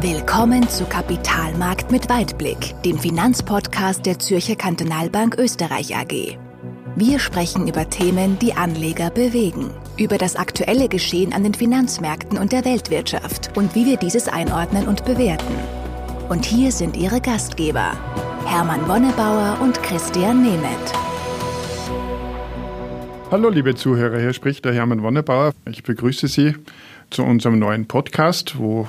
Willkommen zu Kapitalmarkt mit Weitblick, dem Finanzpodcast der Zürcher Kantonalbank Österreich AG. Wir sprechen über Themen, die Anleger bewegen, über das aktuelle Geschehen an den Finanzmärkten und der Weltwirtschaft und wie wir dieses einordnen und bewerten. Und hier sind Ihre Gastgeber, Hermann Wonnebauer und Christian Nemeth. Hallo liebe Zuhörer, hier spricht der Hermann Wonnebauer. Ich begrüße Sie zu unserem neuen Podcast, wo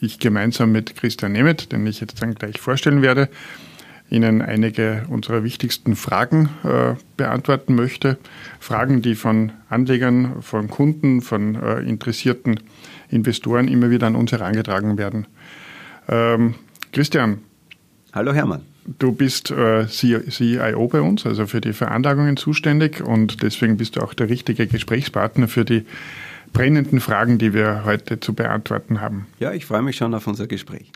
ich gemeinsam mit Christian Nemeth, den ich jetzt dann gleich vorstellen werde, Ihnen einige unserer wichtigsten Fragen äh, beantworten möchte. Fragen, die von Anlegern, von Kunden, von äh, interessierten Investoren immer wieder an uns herangetragen werden. Ähm, Christian. Hallo Hermann. Du bist äh, CIO bei uns, also für die Veranlagungen zuständig und deswegen bist du auch der richtige Gesprächspartner für die brennenden Fragen, die wir heute zu beantworten haben. Ja, ich freue mich schon auf unser Gespräch.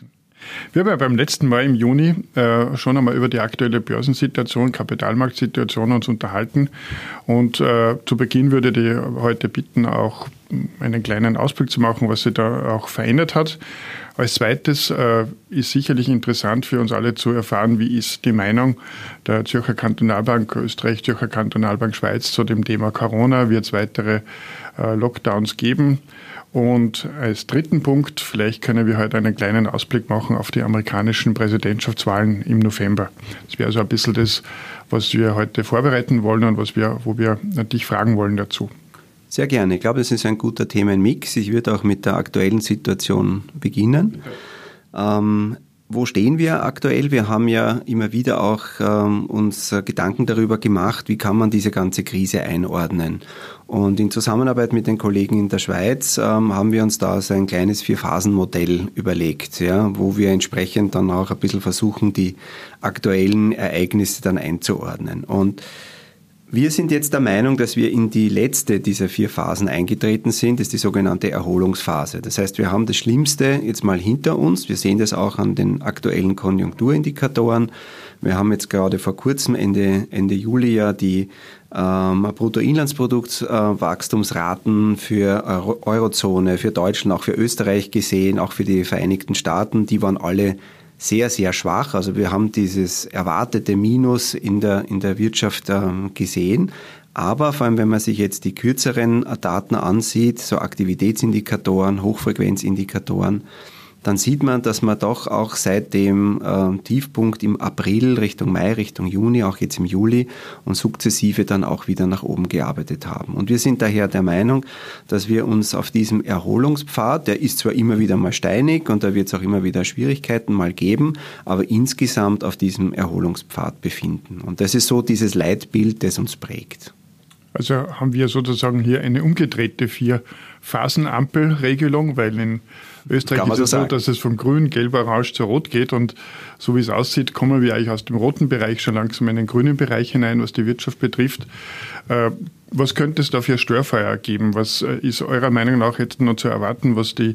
Wir haben ja beim letzten Mal im Juni äh, schon einmal über die aktuelle Börsensituation, Kapitalmarktsituation uns unterhalten. Und äh, zu Beginn würde ich heute bitten, auch einen kleinen Ausblick zu machen, was sich da auch verändert hat. Als zweites äh, ist sicherlich interessant für uns alle zu erfahren, wie ist die Meinung der Zürcher Kantonalbank Österreich, Zürcher Kantonalbank Schweiz zu dem Thema Corona. Wird es weitere äh, Lockdowns geben? Und als dritten Punkt, vielleicht können wir heute einen kleinen Ausblick machen auf die amerikanischen Präsidentschaftswahlen im November. Das wäre also ein bisschen das, was wir heute vorbereiten wollen und was wir, wo wir dich fragen wollen dazu. Sehr gerne. Ich glaube, das ist ein guter Themenmix. Ich würde auch mit der aktuellen Situation beginnen. Ähm, wo stehen wir aktuell? Wir haben ja immer wieder auch ähm, uns Gedanken darüber gemacht, wie kann man diese ganze Krise einordnen. Und in Zusammenarbeit mit den Kollegen in der Schweiz ähm, haben wir uns da so ein kleines Vier-Phasen-Modell überlegt, ja, wo wir entsprechend dann auch ein bisschen versuchen, die aktuellen Ereignisse dann einzuordnen. Und wir sind jetzt der Meinung, dass wir in die letzte dieser vier Phasen eingetreten sind. Das ist die sogenannte Erholungsphase. Das heißt, wir haben das Schlimmste jetzt mal hinter uns. Wir sehen das auch an den aktuellen Konjunkturindikatoren. Wir haben jetzt gerade vor kurzem, Ende, Ende Juli, ja die ähm, Bruttoinlandsproduktwachstumsraten äh, für Euro Eurozone, für Deutschland, auch für Österreich gesehen, auch für die Vereinigten Staaten. Die waren alle sehr, sehr schwach. Also wir haben dieses erwartete Minus in der, in der Wirtschaft ähm, gesehen. Aber vor allem, wenn man sich jetzt die kürzeren Daten ansieht, so Aktivitätsindikatoren, Hochfrequenzindikatoren, dann sieht man, dass man doch auch seit dem äh, Tiefpunkt im April Richtung Mai, Richtung Juni, auch jetzt im Juli und sukzessive dann auch wieder nach oben gearbeitet haben. Und wir sind daher der Meinung, dass wir uns auf diesem Erholungspfad, der ist zwar immer wieder mal steinig und da wird es auch immer wieder Schwierigkeiten mal geben, aber insgesamt auf diesem Erholungspfad befinden. Und das ist so dieses Leitbild, das uns prägt. Also haben wir sozusagen hier eine umgedrehte Vier-Phasen-Ampel-Regelung, weil in Österreich ist es so, dass es von grün, gelb, orange zu rot geht und so wie es aussieht, kommen wir eigentlich aus dem roten Bereich schon langsam in den grünen Bereich hinein, was die Wirtschaft betrifft. Äh, was könnte es da für Störfeuer geben? Was äh, ist eurer Meinung nach jetzt noch zu erwarten, was die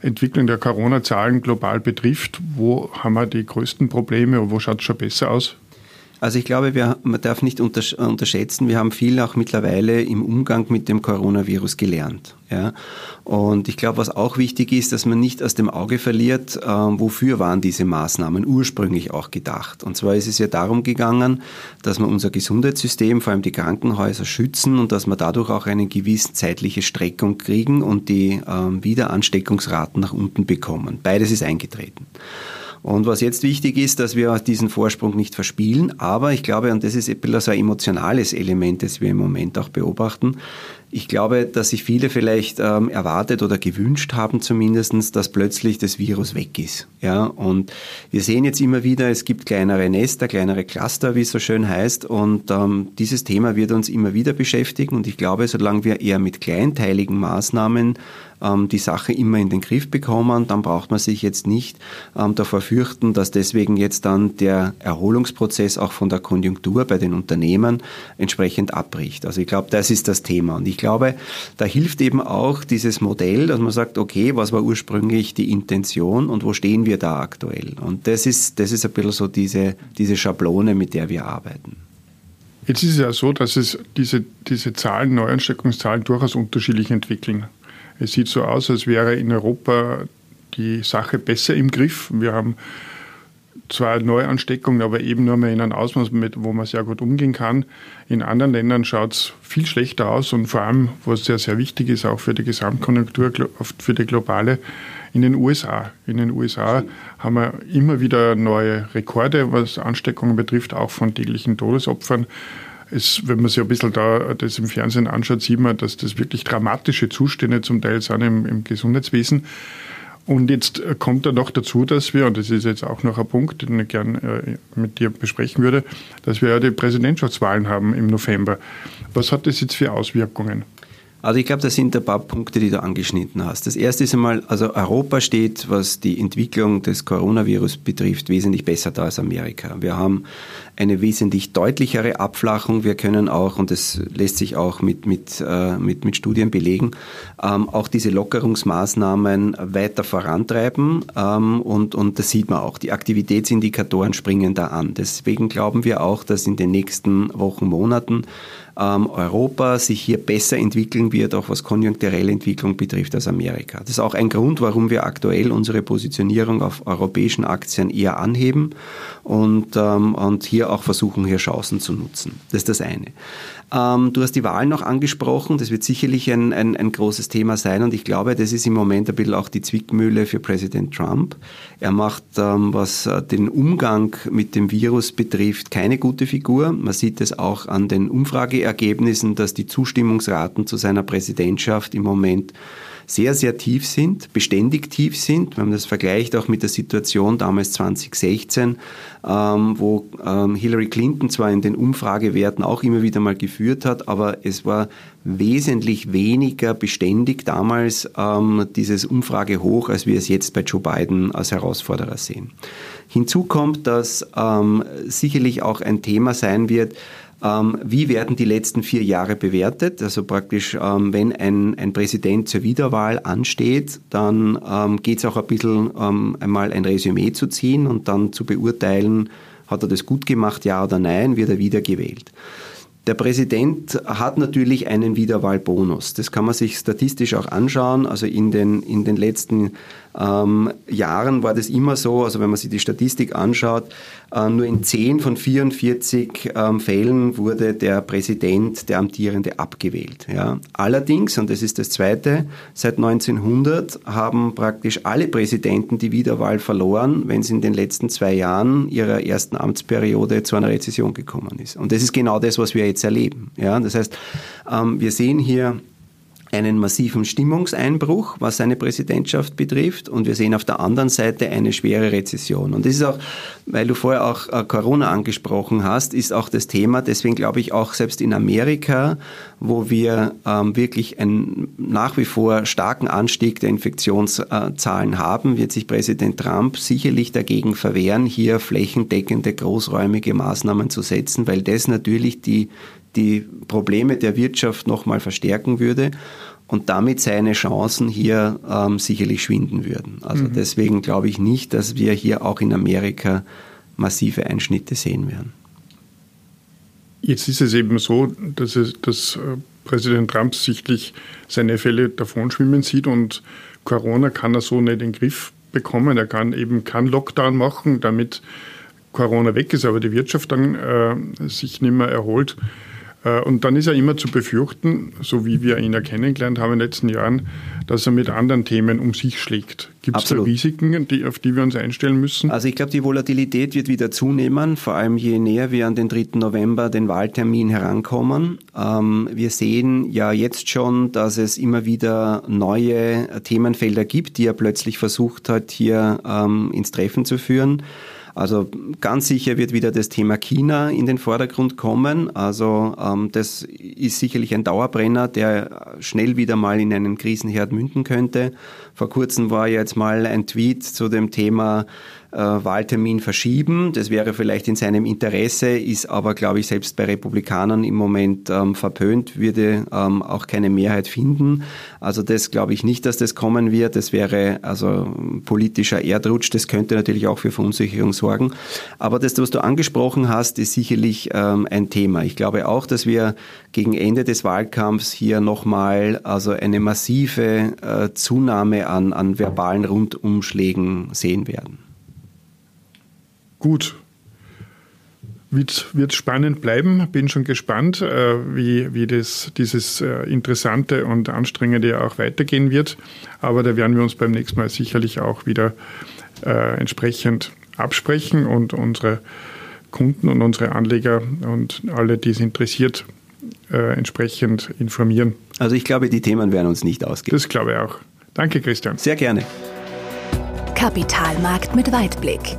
Entwicklung der Corona-Zahlen global betrifft? Wo haben wir die größten Probleme und wo schaut es schon besser aus? Also ich glaube, wir, man darf nicht unterschätzen, wir haben viel auch mittlerweile im Umgang mit dem Coronavirus gelernt. Ja? Und ich glaube, was auch wichtig ist, dass man nicht aus dem Auge verliert, äh, wofür waren diese Maßnahmen ursprünglich auch gedacht. Und zwar ist es ja darum gegangen, dass wir unser Gesundheitssystem, vor allem die Krankenhäuser, schützen und dass wir dadurch auch eine gewisse zeitliche Streckung kriegen und die äh, Wiederansteckungsraten nach unten bekommen. Beides ist eingetreten. Und was jetzt wichtig ist, dass wir diesen Vorsprung nicht verspielen, aber ich glaube, und das ist ein bisschen so ein emotionales Element, das wir im Moment auch beobachten, ich glaube, dass sich viele vielleicht ähm, erwartet oder gewünscht haben zumindestens, dass plötzlich das Virus weg ist. Ja, und wir sehen jetzt immer wieder, es gibt kleinere Nester, kleinere Cluster, wie es so schön heißt, und ähm, dieses Thema wird uns immer wieder beschäftigen. Und ich glaube, solange wir eher mit kleinteiligen Maßnahmen ähm, die Sache immer in den Griff bekommen, dann braucht man sich jetzt nicht ähm, davor fürchten, dass deswegen jetzt dann der Erholungsprozess auch von der Konjunktur bei den Unternehmen entsprechend abbricht. Also ich glaube, das ist das Thema. Und ich glaube, da hilft eben auch dieses Modell, dass man sagt, okay, was war ursprünglich die Intention und wo stehen wir da aktuell? Und das ist, das ist ein bisschen so diese, diese Schablone, mit der wir arbeiten. Jetzt ist es ja so, dass es diese, diese Zahlen, Neuansteckungszahlen durchaus unterschiedlich entwickeln. Es sieht so aus, als wäre in Europa die Sache besser im Griff. Wir haben zwar Neuansteckungen, aber eben nur mehr in einem Ausmaß, mit, wo man sehr gut umgehen kann. In anderen Ländern schaut es viel schlechter aus und vor allem, was sehr, sehr wichtig ist, auch für die Gesamtkonjunktur, für die globale, in den USA. In den USA haben wir immer wieder neue Rekorde, was Ansteckungen betrifft, auch von täglichen Todesopfern. Es, wenn man sich ein bisschen da das im Fernsehen anschaut, sieht man, dass das wirklich dramatische Zustände zum Teil sind im, im Gesundheitswesen. Und jetzt kommt da noch dazu, dass wir, und das ist jetzt auch noch ein Punkt, den ich gerne äh, mit dir besprechen würde, dass wir ja die Präsidentschaftswahlen haben im November. Was hat das jetzt für Auswirkungen? Also ich glaube, das sind ein paar Punkte, die du angeschnitten hast. Das erste ist einmal, also Europa steht, was die Entwicklung des Coronavirus betrifft, wesentlich besser da als Amerika. Wir haben eine wesentlich deutlichere Abflachung. Wir können auch, und das lässt sich auch mit, mit, äh, mit, mit Studien belegen, ähm, auch diese Lockerungsmaßnahmen weiter vorantreiben. Ähm, und, und das sieht man auch. Die Aktivitätsindikatoren springen da an. Deswegen glauben wir auch, dass in den nächsten Wochen, Monaten ähm, Europa sich hier besser entwickeln wird, auch was konjunkturelle Entwicklung betrifft, als Amerika. Das ist auch ein Grund, warum wir aktuell unsere Positionierung auf europäischen Aktien eher anheben und, ähm, und hier auch versuchen, hier Chancen zu nutzen. Das ist das eine. Ähm, du hast die Wahlen noch angesprochen. Das wird sicherlich ein, ein, ein, großes Thema sein. Und ich glaube, das ist im Moment ein bisschen auch die Zwickmühle für Präsident Trump. Er macht, ähm, was äh, den Umgang mit dem Virus betrifft, keine gute Figur. Man sieht es auch an den Umfrageergebnissen, dass die Zustimmungsraten zu seiner Präsidentschaft im Moment sehr, sehr tief sind, beständig tief sind. Wenn man das vergleicht auch mit der Situation damals 2016, ähm, wo ähm, Hillary Clinton zwar in den Umfragewerten auch immer wieder mal geführt hat, aber es war wesentlich weniger beständig damals ähm, dieses Umfrage hoch, als wir es jetzt bei Joe Biden als Herausforderer sehen. Hinzu kommt, dass sicherlich auch ein Thema sein wird, wie werden die letzten vier Jahre bewertet? Also praktisch, ähm, wenn ein, ein Präsident zur Wiederwahl ansteht, dann ähm, geht es auch ein bisschen einmal ein Resümee zu ziehen und dann zu beurteilen, hat er das gut gemacht, ja oder nein, wird er wiedergewählt. Der Präsident hat natürlich einen Wiederwahlbonus. Das kann man sich statistisch auch anschauen. Also in den, in den letzten ähm, Jahren war das immer so, also wenn man sich die Statistik anschaut, äh, nur in 10 von 44 ähm, Fällen wurde der Präsident, der Amtierende, abgewählt. Ja. Allerdings, und das ist das Zweite, seit 1900 haben praktisch alle Präsidenten die Wiederwahl verloren, wenn es in den letzten zwei Jahren ihrer ersten Amtsperiode zu einer Rezession gekommen ist. Und das ist genau das, was wir jetzt erleben. Ja. Das heißt, ähm, wir sehen hier einen massiven Stimmungseinbruch, was seine Präsidentschaft betrifft. Und wir sehen auf der anderen Seite eine schwere Rezession. Und das ist auch, weil du vorher auch äh, Corona angesprochen hast, ist auch das Thema. Deswegen glaube ich auch selbst in Amerika, wo wir ähm, wirklich einen nach wie vor starken Anstieg der Infektionszahlen haben, wird sich Präsident Trump sicherlich dagegen verwehren, hier flächendeckende, großräumige Maßnahmen zu setzen, weil das natürlich die die Probleme der Wirtschaft nochmal verstärken würde und damit seine Chancen hier ähm, sicherlich schwinden würden. Also mhm. deswegen glaube ich nicht, dass wir hier auch in Amerika massive Einschnitte sehen werden. Jetzt ist es eben so, dass, es, dass äh, Präsident Trump sichtlich seine Fälle davon schwimmen sieht und Corona kann er so nicht in den Griff bekommen. Er kann eben keinen Lockdown machen, damit Corona weg ist, aber die Wirtschaft dann äh, sich nicht mehr erholt. Äh, und dann ist er immer zu befürchten, so wie wir ihn ja kennengelernt haben in den letzten Jahren, dass er mit anderen Themen um sich schlägt. Gibt es da Risiken, die, auf die wir uns einstellen müssen? Also ich glaube, die Volatilität wird wieder zunehmen, vor allem je näher wir an den 3. November, den Wahltermin herankommen. Ähm, wir sehen ja jetzt schon, dass es immer wieder neue Themenfelder gibt, die er plötzlich versucht hat, hier ähm, ins Treffen zu führen. Also ganz sicher wird wieder das Thema China in den Vordergrund kommen. Also ähm, das ist sicherlich ein Dauerbrenner, der schnell wieder mal in einen Krisenherd münden könnte. Vor kurzem war jetzt mal ein Tweet zu dem Thema Wahltermin verschieben. Das wäre vielleicht in seinem Interesse, ist aber, glaube ich, selbst bei Republikanern im Moment ähm, verpönt, würde ähm, auch keine Mehrheit finden. Also das glaube ich nicht, dass das kommen wird. Das wäre also politischer Erdrutsch. Das könnte natürlich auch für Verunsicherung sorgen. Aber das, was du angesprochen hast, ist sicherlich ähm, ein Thema. Ich glaube auch, dass wir gegen Ende des Wahlkampfs hier nochmal also eine massive äh, Zunahme an, an verbalen Rundumschlägen sehen werden. Gut, wird, wird spannend bleiben. Bin schon gespannt, äh, wie, wie das, dieses äh, Interessante und Anstrengende auch weitergehen wird. Aber da werden wir uns beim nächsten Mal sicherlich auch wieder äh, entsprechend absprechen und unsere Kunden und unsere Anleger und alle, die es interessiert, äh, entsprechend informieren. Also ich glaube, die Themen werden uns nicht ausgehen. Das glaube ich auch. Danke, Christian. Sehr gerne. Kapitalmarkt mit Weitblick.